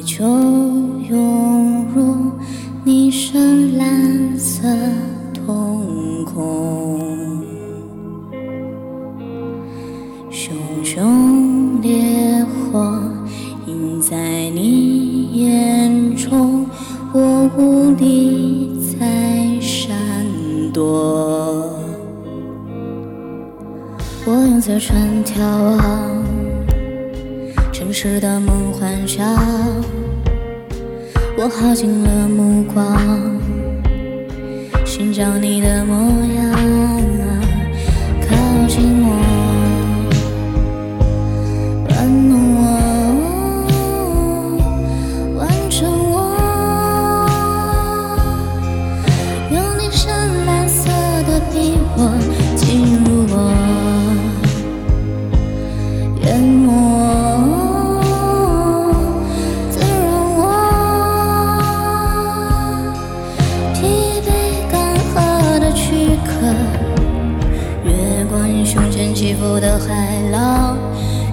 就涌入你深蓝色瞳孔，熊熊烈火映在你眼中，我无力再闪躲。我用嘴唇眺望。城市的梦幻想，我耗尽了目光，寻找你的模样，靠近我。起伏的海浪，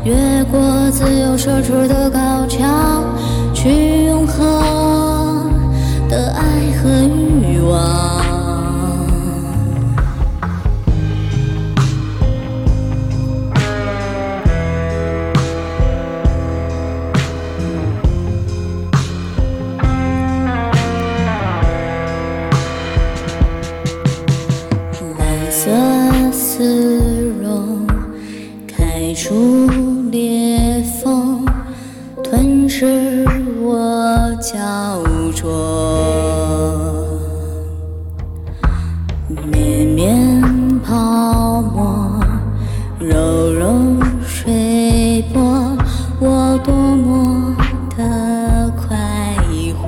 越过自由奢侈的高墙，去永恒。出裂缝，吞噬我焦灼。绵绵泡沫，柔柔水波，我多么的快活。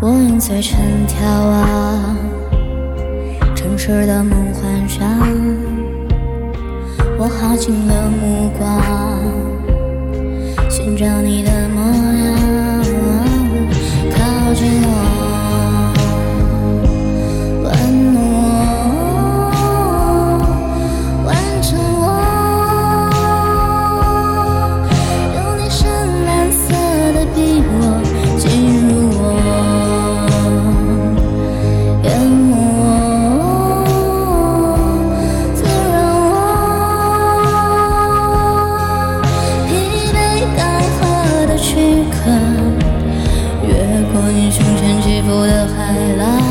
我用嘴唇眺望城市的梦幻想，我耗尽了目光，寻找你的模过你胸前起伏的海浪，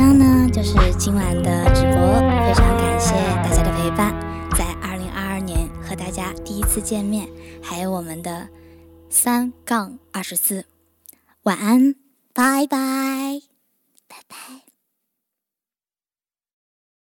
上呢就是今晚的直播，非常感谢大家的陪伴。在二零二二年和大家第一次见面，还有我们的三杠二十四，晚安，拜拜。